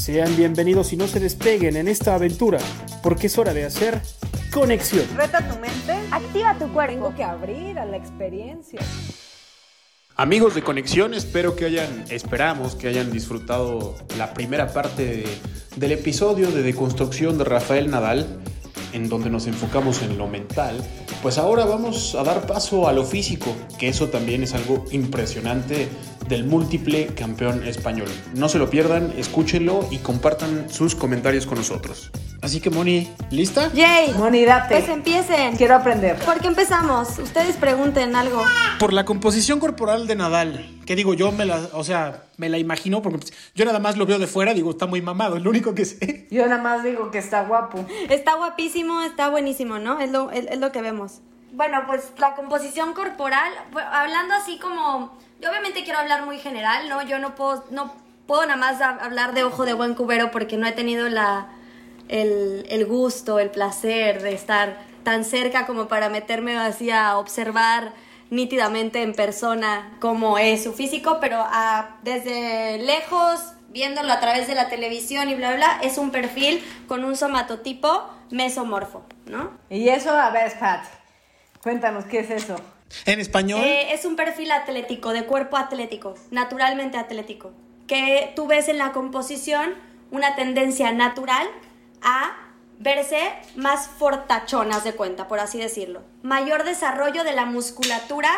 Sean bienvenidos y no se despeguen en esta aventura, porque es hora de hacer conexión. Reta tu mente. Activa tu cuerpo. Tengo que abrir a la experiencia. Amigos de Conexión, espero que hayan, esperamos que hayan disfrutado la primera parte de- del episodio de deconstrucción de Rafael Nadal, en donde nos enfocamos en lo mental. Pues ahora vamos a dar paso a lo físico, que eso también es algo impresionante del múltiple campeón español. No se lo pierdan, escúchenlo y compartan sus comentarios con nosotros. Así que Moni, ¿lista? Yay. Moni, date. Pues empiecen. Quiero aprender. ¿Por qué empezamos? Ustedes pregunten algo. Por la composición corporal de Nadal, que digo, yo me la, o sea, me la imagino, porque yo nada más lo veo de fuera, digo, está muy mamado, es lo único que sé. Yo nada más digo que está guapo. Está guapísimo, está buenísimo, ¿no? Es lo, es, es lo que vemos. Bueno, pues la composición corporal, hablando así como, yo obviamente quiero hablar muy general, ¿no? Yo no puedo, no puedo nada más hablar de ojo de buen cubero porque no he tenido la, el, el gusto, el placer de estar tan cerca como para meterme así a observar nítidamente en persona cómo es su físico, pero ah, desde lejos, viéndolo a través de la televisión y bla, bla, es un perfil con un somatotipo mesomorfo, ¿no? Y eso, a ver, Pat. Cuéntanos, ¿qué es eso? En español, Eh, es un perfil atlético, de cuerpo atlético, naturalmente atlético, que tú ves en la composición una tendencia natural a verse más fortachonas de cuenta, por así decirlo. Mayor desarrollo de la musculatura,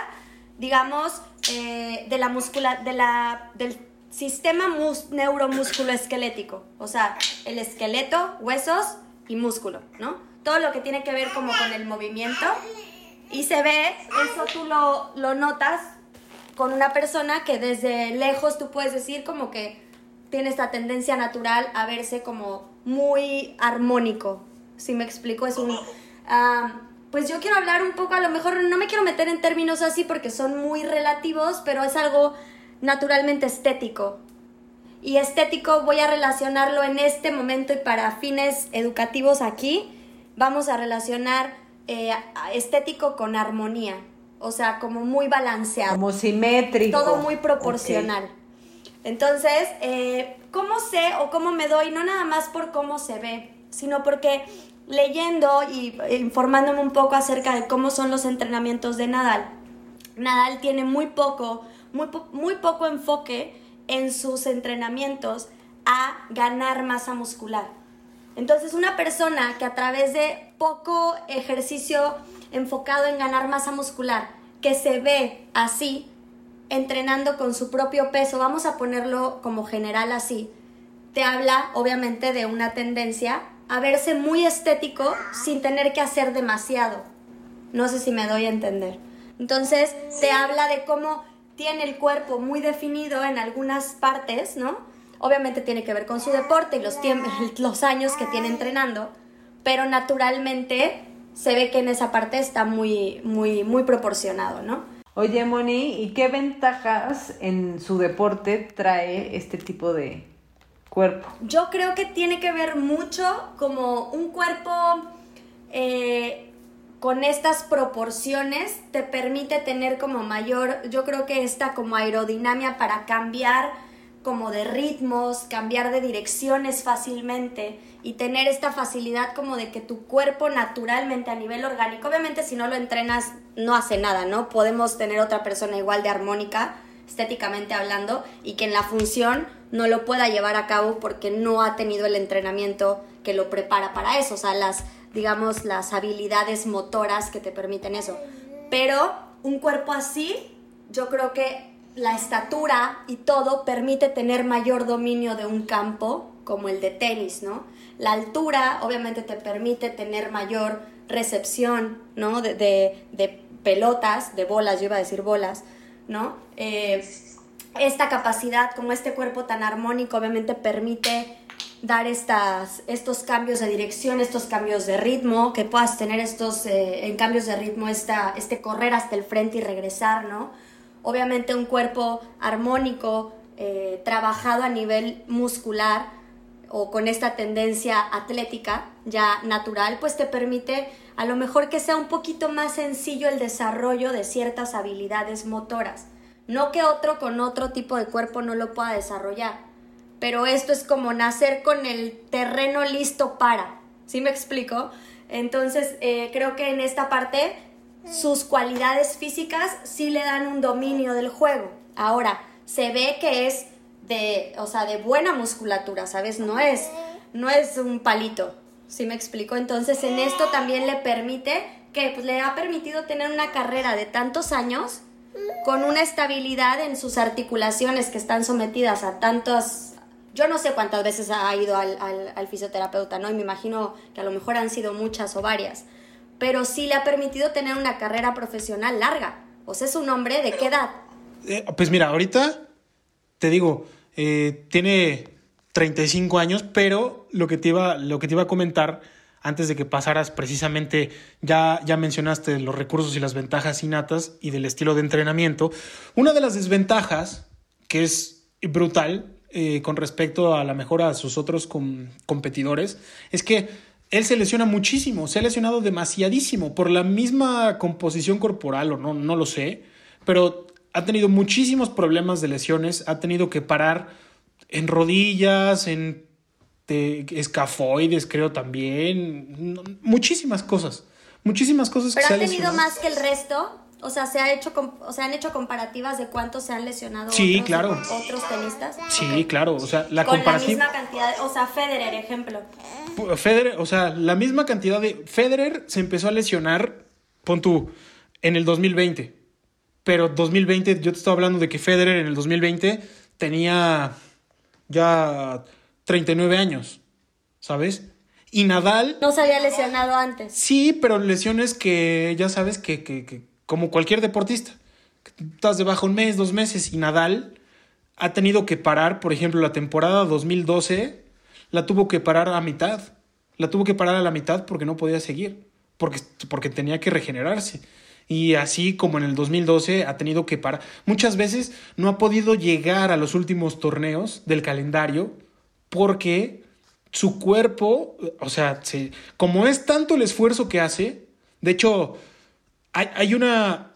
digamos, eh, de la muscula, de la, del sistema mus- neuromusculoesquelético, o sea, el esqueleto, huesos y músculo, ¿no? Todo lo que tiene que ver como con el movimiento y se ve, eso tú lo, lo notas con una persona que desde lejos tú puedes decir como que tiene esta tendencia natural a verse como muy armónico. Si me explico, es un... pues yo quiero hablar un poco, a lo mejor no me quiero meter en términos así porque son muy relativos, pero es algo naturalmente estético. Y estético voy a relacionarlo en este momento y para fines educativos aquí, vamos a relacionar eh, estético con armonía. O sea, como muy balanceado Como simétrico. todo muy proporcional. Entonces, eh, ¿cómo sé o cómo me doy? No nada más por cómo se ve, sino porque leyendo y eh, informándome un poco acerca de cómo son los entrenamientos de Nadal, Nadal tiene muy poco, muy, po- muy poco enfoque en sus entrenamientos a ganar masa muscular. Entonces, una persona que a través de poco ejercicio enfocado en ganar masa muscular, que se ve así, entrenando con su propio peso, vamos a ponerlo como general así, te habla obviamente de una tendencia a verse muy estético sin tener que hacer demasiado. No sé si me doy a entender. Entonces, te habla de cómo tiene el cuerpo muy definido en algunas partes, ¿no? Obviamente tiene que ver con su deporte y los, los años que tiene entrenando, pero naturalmente se ve que en esa parte está muy, muy, muy proporcionado, ¿no? Oye, Moni, ¿y qué ventajas en su deporte trae este tipo de cuerpo? Yo creo que tiene que ver mucho como un cuerpo eh, con estas proporciones te permite tener como mayor, yo creo que esta como aerodinámica para cambiar como de ritmos, cambiar de direcciones fácilmente y tener esta facilidad como de que tu cuerpo naturalmente a nivel orgánico, obviamente si no lo entrenas no hace nada, ¿no? Podemos tener otra persona igual de armónica, estéticamente hablando, y que en la función no lo pueda llevar a cabo porque no ha tenido el entrenamiento que lo prepara para eso, o sea, las, digamos, las habilidades motoras que te permiten eso. Pero un cuerpo así, yo creo que la estatura y todo permite tener mayor dominio de un campo como el de tenis, ¿no? La altura obviamente te permite tener mayor recepción, ¿no? De, de- pelotas, de bolas, yo iba a decir bolas, ¿no? Eh, esta capacidad, como este cuerpo tan armónico, obviamente permite dar estas, estos cambios de dirección, estos cambios de ritmo, que puedas tener estos eh, en cambios de ritmo, esta, este correr hasta el frente y regresar, ¿no? Obviamente un cuerpo armónico, eh, trabajado a nivel muscular o con esta tendencia atlética ya natural, pues te permite a lo mejor que sea un poquito más sencillo el desarrollo de ciertas habilidades motoras. No que otro con otro tipo de cuerpo no lo pueda desarrollar pero esto es como nacer con el terreno listo para, ¿sí me explico? Entonces, eh, creo que en esta parte sus cualidades físicas sí le dan un dominio del juego. Ahora, se ve que es de, o sea, de buena musculatura, ¿sabes? No es, no es un palito, ¿sí me explico? Entonces, en esto también le permite, que pues, le ha permitido tener una carrera de tantos años con una estabilidad en sus articulaciones que están sometidas a tantos yo no sé cuántas veces ha ido al, al, fisioterapeuta, ¿no? Y me imagino que a lo mejor han sido muchas o varias. Pero sí le ha permitido tener una carrera profesional larga. O sea, es un hombre de qué edad. Eh, pues mira, ahorita te digo, eh, tiene 35 años, pero lo que te iba, lo que te iba a comentar antes de que pasaras precisamente, ya, ya mencionaste los recursos y las ventajas innatas y del estilo de entrenamiento. Una de las desventajas, que es brutal, eh, con respecto a la mejora a sus otros competidores es que él se lesiona muchísimo, se ha lesionado demasiadísimo por la misma composición corporal o no, no lo sé, pero ha tenido muchísimos problemas de lesiones, ha tenido que parar en rodillas, en escafoides creo también, muchísimas cosas, muchísimas cosas. Pero ha tenido más que el resto. O sea, se ha hecho, o se han hecho comparativas de cuántos se han lesionado sí, otros, claro. otros tenistas. Sí, claro. O sea, la Con comparación. la misma cantidad, o sea, Federer, ejemplo. Federer, o sea, la misma cantidad de. Federer se empezó a lesionar, pon tú, en el 2020. Pero 2020, yo te estaba hablando de que Federer en el 2020 tenía ya 39 años, ¿sabes? Y Nadal. No se había lesionado antes. Sí, pero lesiones que ya sabes que, que, que como cualquier deportista. Estás debajo un mes, dos meses y Nadal ha tenido que parar, por ejemplo, la temporada 2012 la tuvo que parar a mitad. La tuvo que parar a la mitad porque no podía seguir, porque, porque tenía que regenerarse. Y así como en el 2012 ha tenido que parar. Muchas veces no ha podido llegar a los últimos torneos del calendario porque su cuerpo, o sea, se, como es tanto el esfuerzo que hace, de hecho, hay, una,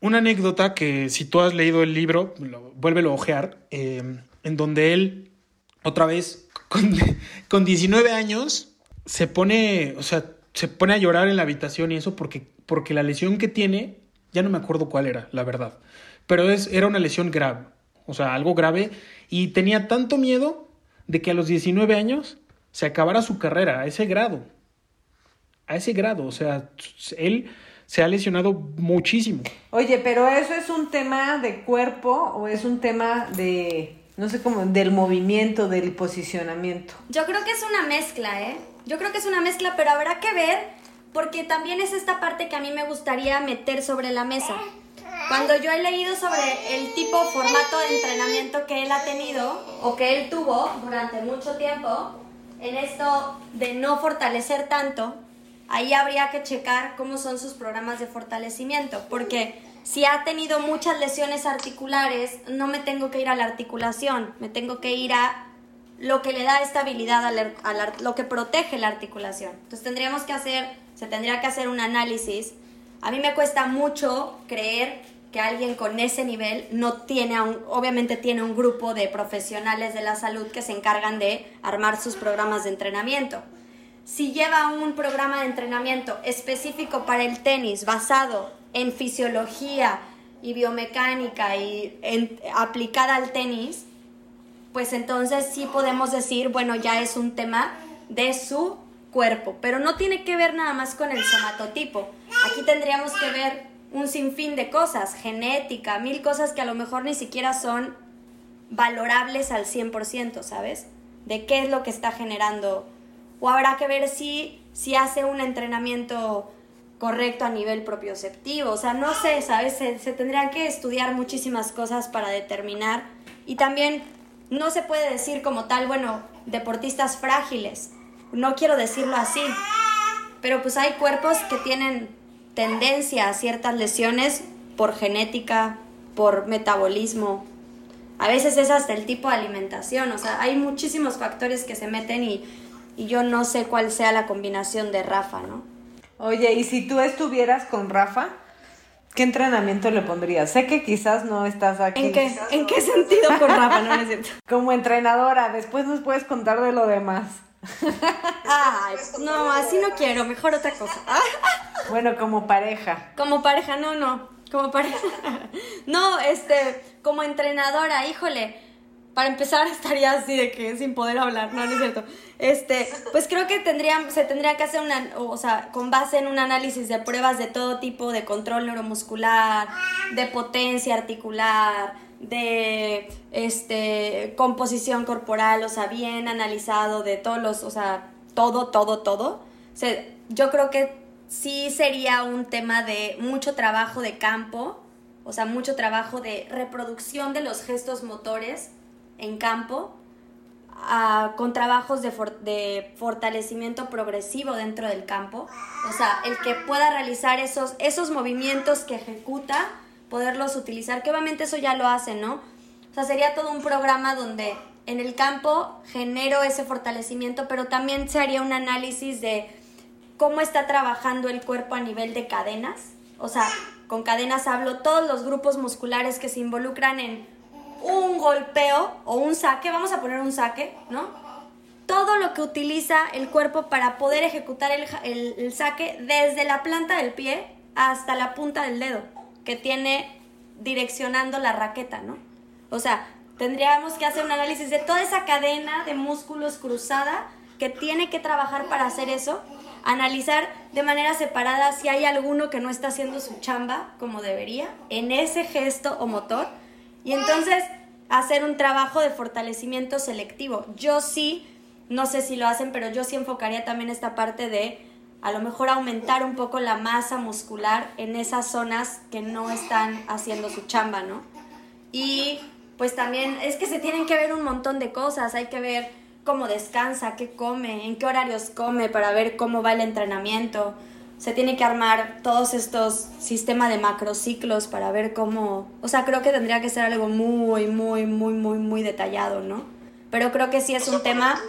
una anécdota que si tú has leído el libro, vuélvelo a ojear, em, en donde él, otra vez, con, con 19 años, se pone, o sea, se pone a llorar en la habitación y eso porque, porque la lesión que tiene, ya no me acuerdo cuál era, la verdad, pero es, era una lesión grave, o sea, algo grave, y tenía tanto miedo de que a los 19 años se acabara su carrera a ese grado, a ese grado, o sea, él se ha lesionado muchísimo. Oye, pero eso es un tema de cuerpo o es un tema de, no sé cómo, del movimiento, del posicionamiento. Yo creo que es una mezcla, ¿eh? Yo creo que es una mezcla, pero habrá que ver porque también es esta parte que a mí me gustaría meter sobre la mesa. Cuando yo he leído sobre el tipo, formato de entrenamiento que él ha tenido o que él tuvo durante mucho tiempo, en esto de no fortalecer tanto, ahí habría que checar cómo son sus programas de fortalecimiento, porque si ha tenido muchas lesiones articulares, no me tengo que ir a la articulación, me tengo que ir a lo que le da estabilidad a, lo que protege la articulación. Entonces tendríamos que hacer, se tendría que hacer un análisis. A mí me cuesta mucho creer que alguien con ese nivel no tiene, obviamente tiene un grupo de profesionales de la salud que se encargan de armar sus programas de entrenamiento si lleva un programa de entrenamiento específico para el tenis basado en fisiología y biomecánica y aplicada al tenis, pues entonces sí podemos decir, bueno, ya es un tema de su cuerpo, pero no tiene que ver nada más con el somatotipo. Aquí tendríamos que ver un sinfín de cosas, genética, mil cosas que a lo mejor ni siquiera son valorables al 100%, ¿sabes? De qué es lo que está generando o habrá que ver si, si hace un entrenamiento correcto a nivel propioceptivo, o sea, no sé, ¿sabes? Se, tendrían que estudiar muchísimas cosas para determinar y también no se puede decir como tal, bueno, deportistas frágiles. No quiero decirlo así. Pero pues hay cuerpos que tienen tendencia a ciertas lesiones por genética, por metabolismo. A veces es hasta el tipo de alimentación. O sea, hay muchísimos factores que se meten y, y yo no sé cuál sea la combinación de Rafa, ¿no? Oye, ¿y si tú estuvieras con Rafa? ¿Qué entrenamiento le pondrías? Sé que quizás no estás aquí. ¿En qué, ¿en qué sentido con Rafa? No, no es cierto. Como entrenadora, después nos puedes contar de lo demás. Ay, no, así no quiero, mejor otra cosa. Bueno, como pareja. Como pareja, no, no, como pareja. No, este, como entrenadora, híjole, para empezar estaría así de que sin poder hablar, no, no es cierto. Este, pues creo que tendría, se tendría que hacer una, o sea, con base en un análisis de pruebas de todo tipo, de control neuromuscular, de potencia articular, de este composición corporal, o sea, bien analizado de todos los, o sea, todo, todo, todo. O sea, yo creo que sí sería un tema de mucho trabajo de campo, o sea, mucho trabajo de reproducción de los gestos motores en campo, con trabajos de, fortalecimiento progresivo dentro del campo. O sea, el que pueda realizar esos, esos movimientos que ejecuta, poderlos utilizar, que obviamente eso ya lo hace, ¿no? O sea, sería todo un programa donde en el campo genero ese fortalecimiento, pero también se haría un análisis de cómo está trabajando el cuerpo a nivel de cadenas. O sea, con cadenas hablo todos los grupos musculares que se involucran en un golpeo o un saque, vamos a poner un saque, ¿no? Todo lo que utiliza el cuerpo para poder ejecutar el, el, saque desde la planta del pie hasta la punta del dedo que tiene direccionando la raqueta, ¿no? O sea, tendríamos que hacer un análisis de toda esa cadena de músculos cruzada que tiene que trabajar para hacer eso, analizar de manera separada si hay alguno que no está haciendo su chamba como debería en ese gesto o motor y entonces hacer un trabajo de fortalecimiento selectivo. Yo sí, no sé si lo hacen, pero yo sí enfocaría también esta parte de a lo mejor aumentar un poco la masa muscular en esas zonas que no están haciendo su chamba, ¿no? Y pues también es que se tienen que ver un montón de cosas, hay que ver cómo descansa, qué come, en qué horarios come para ver cómo va el entrenamiento se tiene que armar todos estos sistemas de macrociclos para ver cómo, o sea, creo que tendría que ser algo muy, muy, muy, muy, muy detallado, ¿no? Pero creo que sí es un tema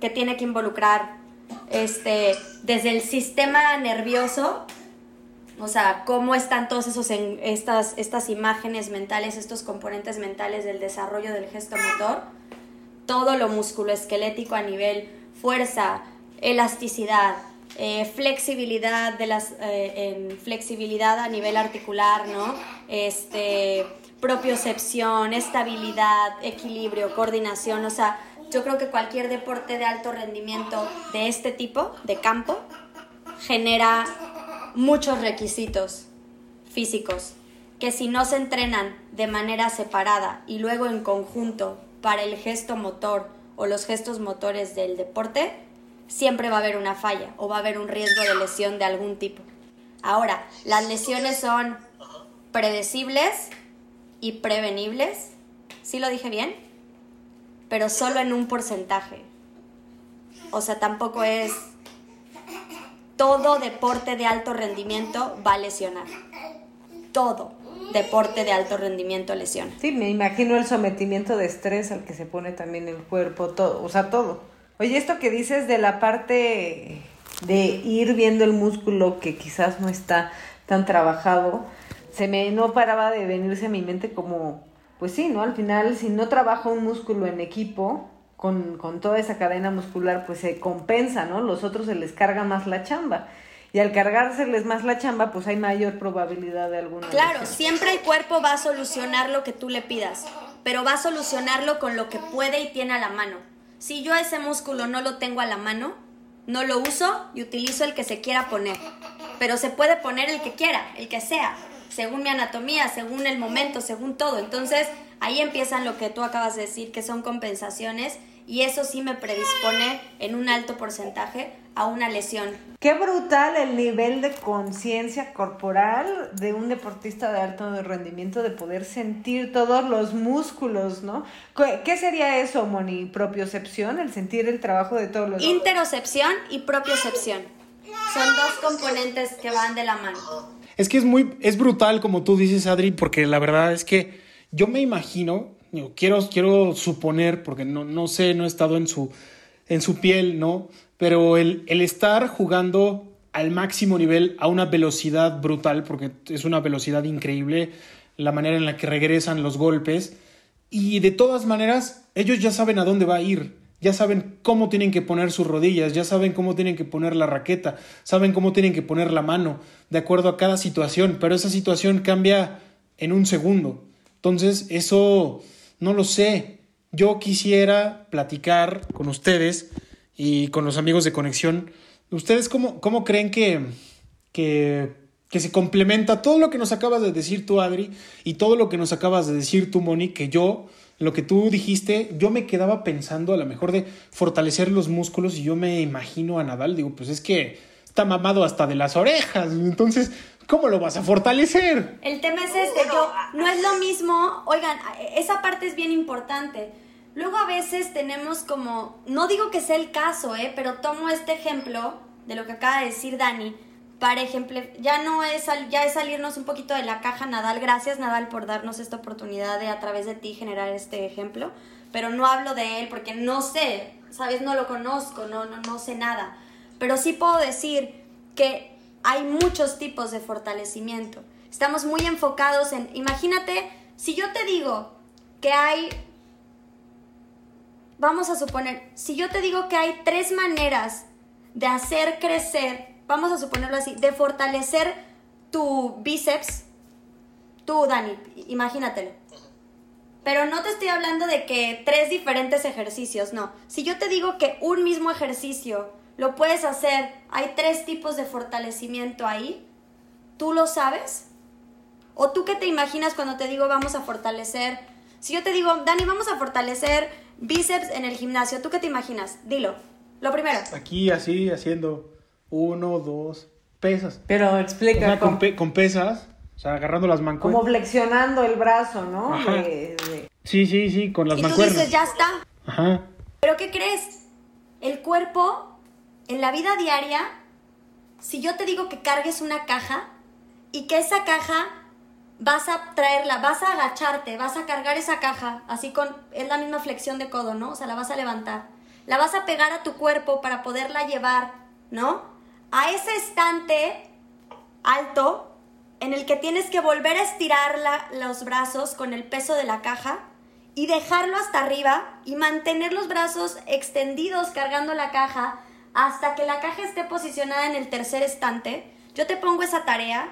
que tiene que involucrar, este, desde el sistema nervioso, o sea, cómo están todos esos, en, estas, estas imágenes mentales, estos componentes mentales del desarrollo del gesto motor, todo lo musculoesquelético a nivel fuerza, elasticidad, eh, flexibilidad de las eh, flexibilidad a nivel articular, ¿no? Este propiocepción, estabilidad, equilibrio, coordinación, o sea, yo creo que cualquier deporte de alto rendimiento de este tipo, de campo, genera muchos requisitos físicos que si no se entrenan de manera separada y luego en conjunto para el gesto motor o los gestos motores del deporte, siempre va a haber una falla o va a haber un riesgo de lesión de algún tipo. Ahora, las lesiones son predecibles y prevenibles. ¿Sí lo dije bien? Pero solo en un porcentaje. O sea, tampoco es todo deporte de alto rendimiento va a lesionar. Todo deporte de alto rendimiento lesiona. Sí, me imagino el sometimiento de estrés al que se pone también el cuerpo, todo, o sea, todo. Oye, esto que dices de la parte de ir viendo el músculo que quizás no está tan trabajado, se me no paraba de venirse a mi mente como, pues sí, ¿no? Al final, si no trabaja un músculo en equipo, con, con toda esa cadena muscular, pues se compensa, ¿no? Los otros se les carga más la chamba. Y al cargárseles más la chamba, pues hay mayor probabilidad de alguna. Claro, lesión. siempre el cuerpo va a solucionar lo que tú le pidas, pero va a solucionarlo con lo que puede y tiene a la mano. Si yo ese músculo no lo tengo a la mano, no lo uso y utilizo el que se quiera poner. Pero se puede poner el que quiera, el que sea, según mi anatomía, según el momento, según todo. Entonces, ahí empiezan lo que tú acabas de decir, que son compensaciones, y eso sí me predispone en un alto porcentaje a una lesión. Qué brutal el nivel de conciencia corporal de un deportista de alto rendimiento de poder sentir todos los músculos, ¿no? ¿Qué sería eso, Moni? ¿Propiocepción? El sentir el trabajo de todos los... Interocepción y propiocepción. Son dos componentes que van de la mano. Es que es muy, es brutal como tú dices, Adri, porque la verdad es que yo me imagino, quiero, quiero suponer, porque no, no sé, no he estado en su, en su piel, ¿no? pero el, estar jugando al máximo nivel a una velocidad brutal, porque es una velocidad increíble, la manera en la que regresan los golpes, y de todas maneras, ellos ya saben a dónde va a ir, ya saben cómo tienen que poner sus rodillas, ya saben cómo tienen que poner la raqueta, saben cómo tienen que poner la mano, de acuerdo a cada situación, pero esa situación cambia en un segundo. Entonces, eso no lo sé. Yo quisiera platicar con ustedes y con los amigos de conexión. ¿Ustedes cómo, cómo creen que, que, que, se complementa todo lo que nos acabas de decir tú, Adri, y todo lo que nos acabas de decir tú, Moni, que yo, lo que tú dijiste, yo me quedaba pensando a lo mejor de fortalecer los músculos y yo me imagino a Nadal, digo, pues es que está mamado hasta de las orejas, entonces, ¿cómo lo vas a fortalecer? El tema es este, yo, no es lo mismo, oigan, esa parte es bien importante Luego a veces tenemos como, no digo que sea el caso, ¿eh? pero tomo este ejemplo de lo que acaba de decir Dani, para ejemplo, ya no es, ya es salirnos un poquito de la caja Nadal, gracias Nadal por darnos esta oportunidad de a través de ti generar este ejemplo, pero no hablo de él porque no sé, sabes, no lo conozco, no, no, no sé nada, pero sí puedo decir que hay muchos tipos de fortalecimiento. Estamos muy enfocados en, imagínate, si yo te digo que hay vamos a suponer, si yo te digo que hay tres maneras de hacer crecer, vamos a suponerlo así, de fortalecer tu bíceps, tú, Dani, imagínatelo. Pero no te estoy hablando de que tres diferentes ejercicios, no. Si yo te digo que un mismo ejercicio lo puedes hacer, hay tres tipos de fortalecimiento ahí, ¿tú lo sabes? ¿O tú qué te imaginas cuando te digo vamos a fortalecer? Si yo te digo, Dani, vamos a fortalecer Bíceps en el gimnasio. ¿Tú qué te imaginas? Dilo. Lo primero. Aquí así, haciendo uno, dos, pesas. Pero explica. con, pesas, o sea, agarrando las mancuernas. Como flexionando el brazo, ¿no? Sí, sí, sí, con las y mancuernas. Tú dices, ya está. Ajá. Pero ¿qué crees? El cuerpo, en la vida diaria, si yo te digo que cargues una caja y que esa caja vas a traerla, vas a agacharte, vas a cargar esa caja, así con, es la misma flexión de codo, ¿no? O sea, la vas a levantar. La vas a pegar a tu cuerpo para poderla llevar, ¿no? A ese estante alto en el que tienes que volver a estirar los brazos con el peso de la caja y dejarlo hasta arriba y mantener los brazos extendidos cargando la caja hasta que la caja esté posicionada en el tercer estante. Yo te pongo esa tarea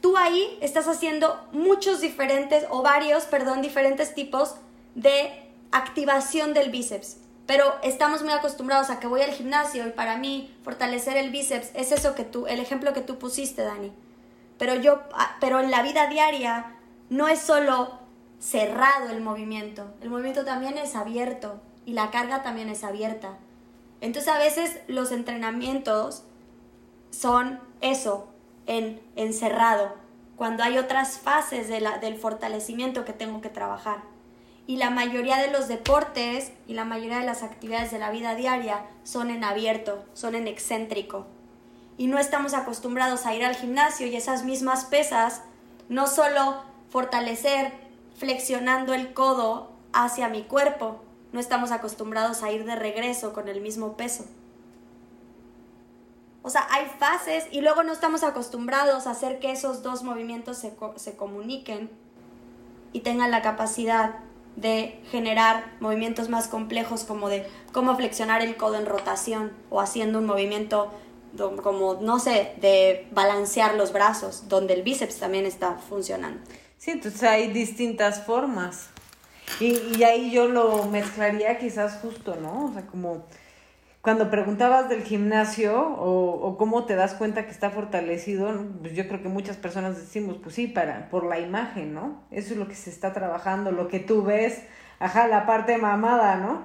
tú ahí estás haciendo muchos diferentes, o varios, perdón, diferentes tipos de activación del bíceps. Pero estamos muy acostumbrados a que voy al gimnasio y para mí fortalecer el bíceps es eso que tú, el ejemplo que tú pusiste, Dani. Pero yo, ah, pero en la vida diaria no es solo cerrado el movimiento, el movimiento también es abierto y la carga también es abierta. Entonces a veces los entrenamientos son eso, en encerrado, cuando hay otras fases del fortalecimiento que tengo que trabajar. Y la mayoría de los deportes y la mayoría de las actividades de la vida diaria son en abierto, son en excéntrico. Y no estamos acostumbrados a ir al gimnasio y esas mismas pesas, no solo fortalecer flexionando el codo hacia mi cuerpo, no estamos acostumbrados a ir de regreso con el mismo peso. O sea, hay fases y luego no estamos acostumbrados a hacer que esos dos movimientos se, se comuniquen y tengan la capacidad de generar movimientos más complejos como de cómo flexionar el codo en rotación o haciendo un movimiento como, no sé, de balancear los brazos, donde el bíceps también está funcionando. Sí, entonces hay distintas formas. Y, y ahí yo lo mezclaría quizás justo, ¿no? O sea, como cuando preguntabas del gimnasio o, cómo te das cuenta que está fortalecido, pues yo creo que muchas personas decimos, pues sí, para, por la imagen, ¿no? Eso es lo que se está trabajando, lo que tú ves, ajá, la parte mamada, ¿no?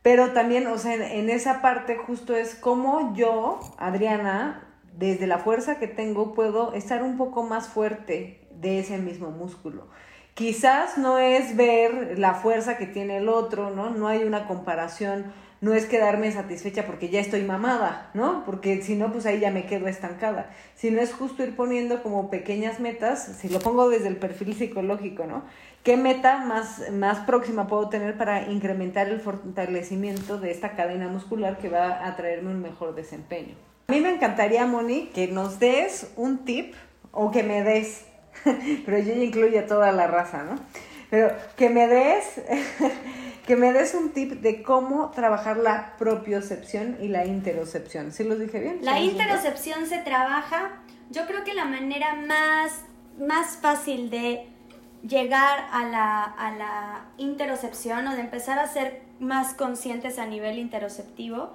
Pero también, o sea, en, en esa parte justo es como yo, Adriana, desde la fuerza que tengo, puedo estar un poco más fuerte de ese mismo músculo. Quizás no es ver la fuerza que tiene el otro, ¿no? No hay una comparación, no es quedarme satisfecha porque ya estoy mamada, ¿no? Porque si no, pues ahí ya me quedo estancada. Sino es justo ir poniendo como pequeñas metas, si lo pongo desde el perfil psicológico, ¿no? ¿Qué meta más, más próxima puedo tener para incrementar el fortalecimiento de esta cadena muscular que va a traerme un mejor desempeño? A mí me encantaría, Moni, que nos des un tip o que me des, pero yo ya incluyo a toda la raza, ¿no? Pero que me des, que me des un tip de cómo trabajar la propiocepción y la interocepción. ¿Sí los dije bien? La interocepción se trabaja, yo creo que la manera más, más fácil de llegar a la, a la interocepción o de empezar a ser más conscientes a nivel interoceptivo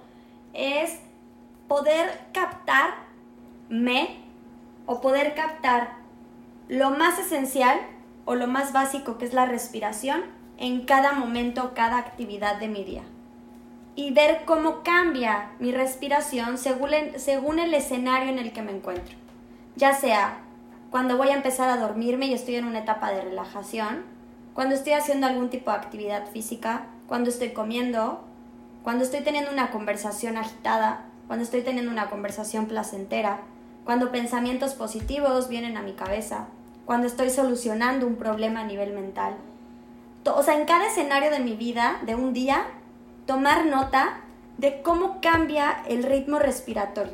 es poder captarme o poder captar lo más esencial o lo más básico que es la respiración en cada momento, cada actividad de mi día. Y ver cómo cambia mi respiración según el, según el escenario en el que me encuentro. Ya sea cuando voy a empezar a dormirme y estoy en una etapa de relajación, cuando estoy haciendo algún tipo de actividad física, cuando estoy comiendo, cuando estoy teniendo una conversación agitada, cuando estoy teniendo una conversación placentera, cuando pensamientos positivos vienen a mi cabeza, cuando estoy solucionando un problema a nivel mental. O sea, en cada escenario de mi vida, de un día, tomar nota de cómo cambia el ritmo respiratorio.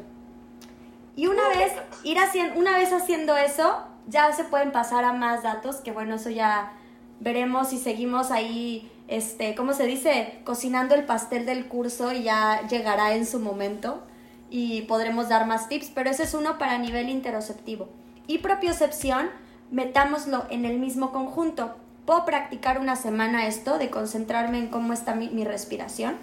Y una vez, ir haciendo, una vez haciendo eso, ya se pueden pasar a más datos, que bueno, eso ya veremos si seguimos ahí, este, ¿cómo se dice? Cocinando el pastel del curso y ya llegará en su momento y podremos dar más tips, pero ese es uno para nivel interoceptivo. Y propiocepción, metámoslo en el mismo conjunto. Puedo practicar una semana esto, de concentrarme en cómo está mi, respiración.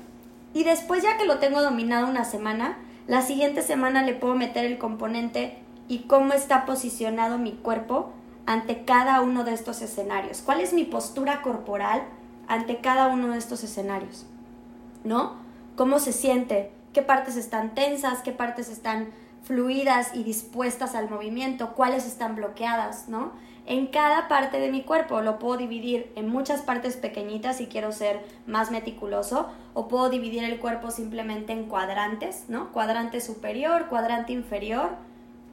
Y después, ya que lo tengo dominado una semana, la siguiente semana le puedo meter el componente y cómo está posicionado mi cuerpo ante cada uno de estos escenarios. ¿Cuál es mi postura corporal ante cada uno de estos escenarios? ¿No? ¿Cómo se siente? ¿Qué partes están tensas? ¿Qué partes están fluidas y dispuestas al movimiento? ¿Cuáles están bloqueadas? ¿No? En cada parte de mi cuerpo lo puedo dividir en muchas partes pequeñitas si quiero ser más meticuloso o puedo dividir el cuerpo simplemente en cuadrantes, ¿no? Cuadrante superior, cuadrante inferior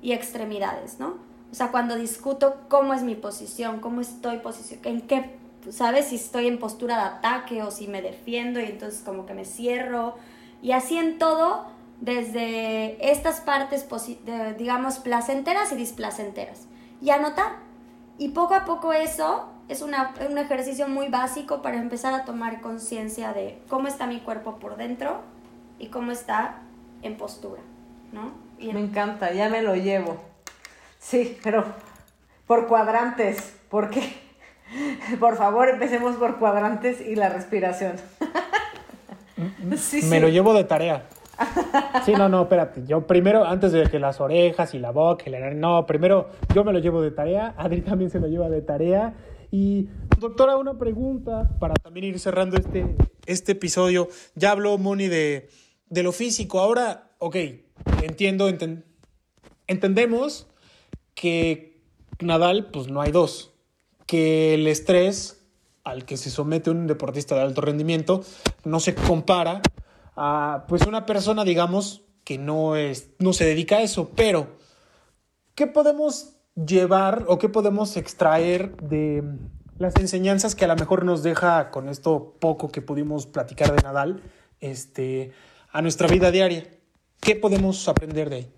y extremidades, ¿no? O sea, cuando discuto cómo es mi posición, cómo estoy posicionado, en qué, ¿sabes? Si estoy en postura de ataque o si me defiendo y entonces como que me cierro. Y así en todo, desde estas partes, de- digamos, placenteras y displacenteras. Y anotar. Y poco a poco eso es una- un ejercicio muy básico para empezar a tomar conciencia de cómo está mi cuerpo por dentro y cómo está en postura, ¿no? Y en- Me encanta, ya me lo llevo. Sí, pero por cuadrantes, ¿por qué? Por favor, empecemos por cuadrantes y la respiración. Sí, Me sí. lo llevo de tarea. Sí, no, no, espérate. Yo primero, antes de que las orejas y la boca y la no, primero yo me lo llevo de tarea. Adri también se lo lleva de tarea. Y, doctora, una pregunta para también ir cerrando este, este episodio. Ya habló Moni de, de lo físico. Ahora, ok, entiendo, enten- entendemos que Nadal, pues no hay dos. Que el estrés al que se somete un deportista de alto rendimiento no se compara pues una persona, digamos, que no es no se dedica a eso, pero ¿qué podemos llevar o qué podemos extraer de las enseñanzas que a lo mejor nos deja con esto poco que pudimos platicar de Nadal, este a nuestra vida diaria? ¿Qué podemos aprender de ahí?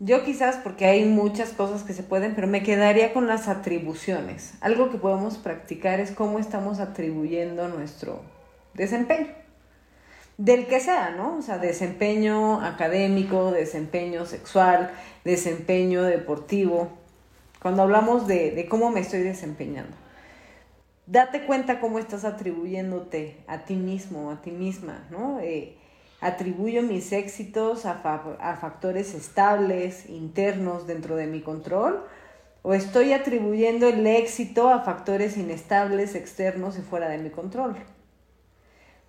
Yo quizás, porque hay muchas cosas que se pueden, pero me quedaría con las atribuciones. Algo que podemos practicar es cómo estamos atribuyendo nuestro desempeño. Del que sea, ¿no? O sea, desempeño académico, desempeño sexual, desempeño deportivo. Cuando hablamos de, de cómo me estoy desempeñando. Date cuenta cómo estás atribuyéndote a ti mismo, a ti misma, ¿no? Eh, atribuyo mis éxitos a, a factores estables, internos dentro de mi control, o estoy atribuyendo el éxito a factores inestables, externos y fuera de mi control.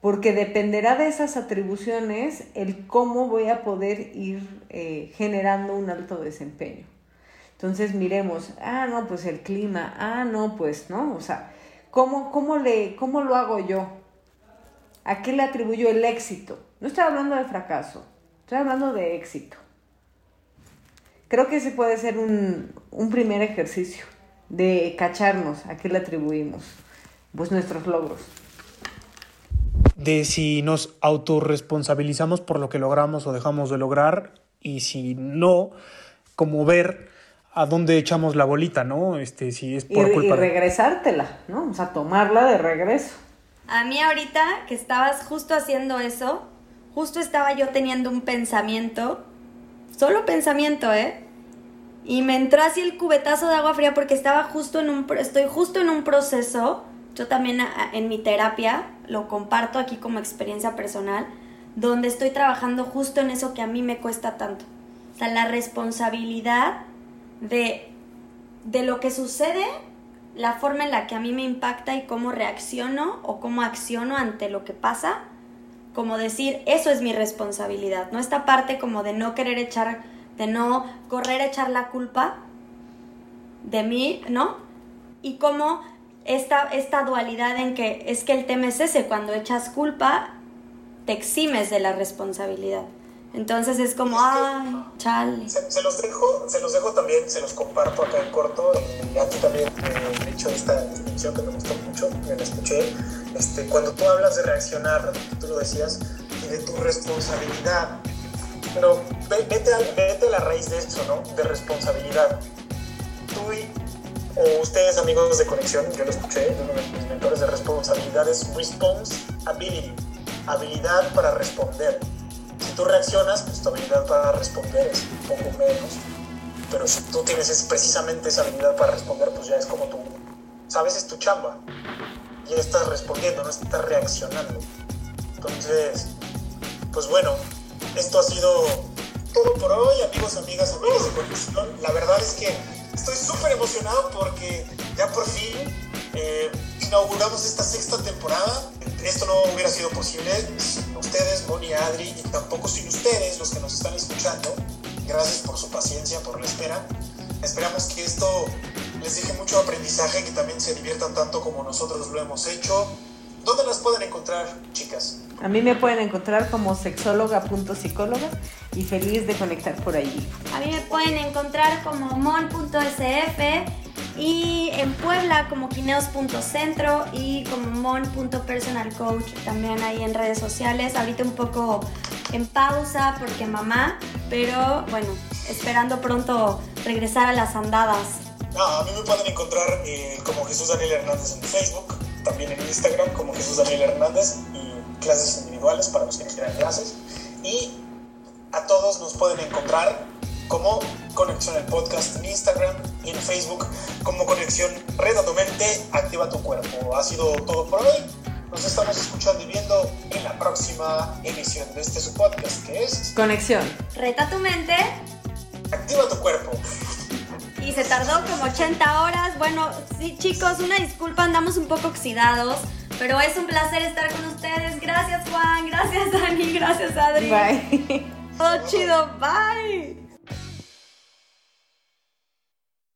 Porque dependerá de esas atribuciones el cómo voy a poder ir eh, generando un alto desempeño. Entonces miremos, ah, no, pues el clima, ah, no, pues, ¿no? O sea, ¿cómo, cómo, le, ¿cómo lo hago yo? ¿A qué le atribuyo el éxito? No estoy hablando de fracaso, estoy hablando de éxito. Creo que ese puede ser un, un primer ejercicio de cacharnos a qué le atribuimos pues nuestros logros de si nos autorresponsabilizamos por lo que logramos o dejamos de lograr y si no, como ver a dónde echamos la bolita, ¿no? Este, si es por y, culpa y regresártela, ¿no? O sea, tomarla de regreso. A mí ahorita que estabas justo haciendo eso, justo estaba yo teniendo un pensamiento, solo pensamiento, ¿eh? Y me entró así el cubetazo de agua fría porque estaba justo en un, estoy justo en un proceso yo también en mi terapia lo comparto aquí como experiencia personal, donde estoy trabajando justo en eso que a mí me cuesta tanto. O sea, la responsabilidad de, de lo que sucede, la forma en la que a mí me impacta y cómo reacciono o cómo acciono ante lo que pasa, como decir, eso es mi responsabilidad, ¿no? Esta parte como de no querer echar, de no correr a echar la culpa de mí, ¿no? Y cómo esta, esta dualidad en que es que el tema es ese, cuando echas culpa, te eximes de la responsabilidad. Entonces es como, ay, chale. Se, los dejo, se los dejo también, se los comparto acá en corto. Y a ti también he hecho esta distinción que me gustó mucho, me la escuché. Este, cuando tú hablas de reaccionar, tú lo decías, y de tu responsabilidad, pero vete a, vete a la raíz de eso, ¿no? De responsabilidad. Tú o ustedes amigos de conexión, yo lo escuché, uno de mis mentores de responsabilidad es responsibility, habilidad para responder. Si tú reaccionas, pues tu habilidad para responder es un poco menos, pero si tú tienes precisamente esa habilidad para responder, pues ya es como tú, sabes, es tu chamba, ya estás respondiendo, no estás reaccionando. Entonces, pues bueno, esto ha sido todo por hoy, amigos, amigas, amigos de conexión. La verdad es que estoy súper emocionado porque ya por fin eh, inauguramos esta sexta temporada. Esto no hubiera sido posible sin ustedes, Moni, Adri, y tampoco sin ustedes, los que nos están escuchando. Gracias por su paciencia, por la espera. Esperamos que esto les deje mucho aprendizaje, que también se diviertan tanto como nosotros lo hemos hecho. ¿Dónde las pueden encontrar, chicas? A mí me pueden encontrar como sexóloga.psicóloga y feliz de conectar por ahí. A mí me pueden encontrar como mon.sf y en Puebla como quineos.centro y como mon.personalcoach también ahí en redes sociales. Ahorita un poco en pausa porque mamá, pero bueno, esperando pronto regresar a las andadas. a mí me pueden encontrar eh, como Jesús Daniel Hernández en Facebook, también en Instagram como Jesús Daniel Hernández clases individuales para los que quieran clases. Y a todos nos pueden encontrar como Conexión el Podcast en Instagram y en Facebook como Conexión Reda tu Mente, Activa tu Cuerpo. Ha sido todo por hoy. Nos estamos escuchando y viendo en la próxima emisión de este su podcast que es Conexión. Reta tu mente. Activa tu cuerpo. Y se tardó como 80 horas. Bueno, sí chicos, una disculpa, andamos un poco oxidados. Pero es un placer estar con ustedes. Gracias Juan, gracias Dani, gracias Adri. Bye. Todo chido, bye.